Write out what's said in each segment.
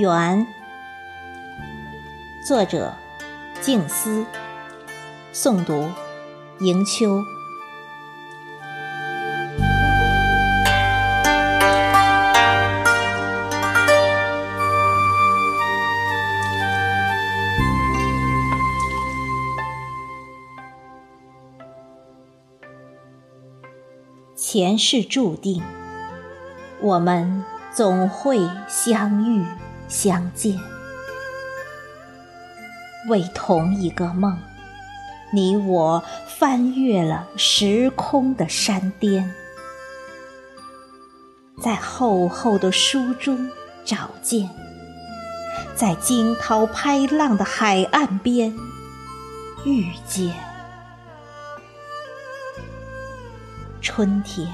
缘，作者静思，诵读迎秋。前世注定，我们总会相遇相见。为同一个梦，你我翻越了时空的山巅，在厚厚的书中找见，在惊涛拍浪的海岸边遇见。春天，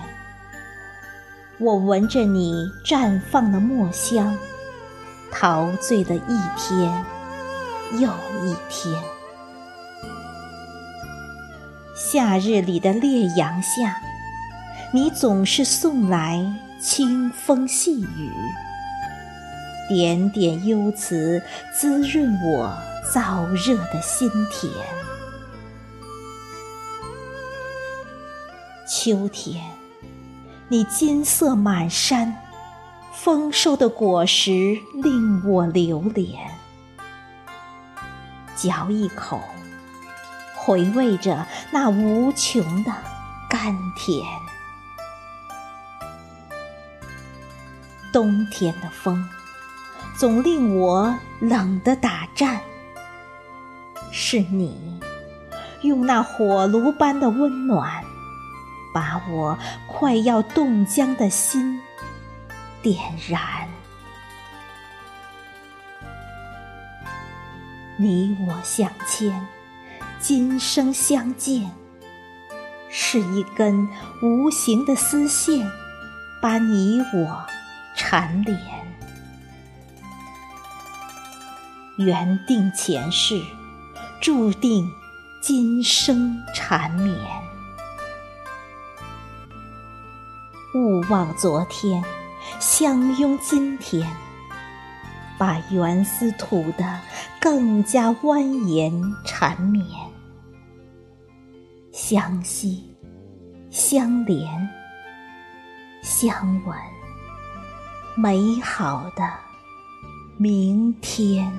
我闻着你绽放的墨香，陶醉的一天又一天。夏日里的烈阳下，你总是送来清风细雨，点点幽词滋润我燥热的心田。秋天，你金色满山，丰收的果实令我流连。嚼一口，回味着那无穷的甘甜。冬天的风，总令我冷得打颤。是你，用那火炉般的温暖。把我快要冻僵的心点燃。你我相牵，今生相见，是一根无形的丝线，把你我缠连。缘定前世，注定今生缠绵。勿忘昨天，相拥今天，把缘丝吐得更加蜿蜒缠绵，相惜、相连、相吻，美好的明天。